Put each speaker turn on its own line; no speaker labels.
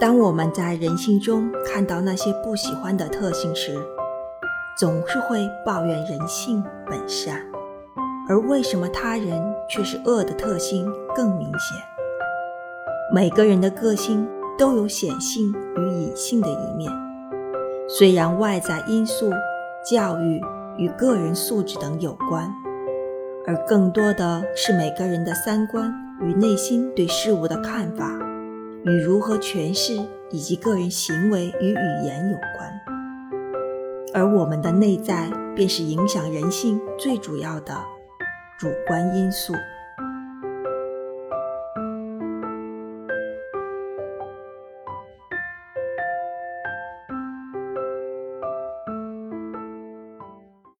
当我们在人性中看到那些不喜欢的特性时，总是会抱怨人性本善，而为什么他人却是恶的特性更明显？每个人的个性都有显性与隐性的一面，虽然外在因素、教育与个人素质等有关，而更多的是每个人的三观与内心对事物的看法。与如何诠释以及个人行为与语言有关，而我们的内在便是影响人性最主要的主观因素。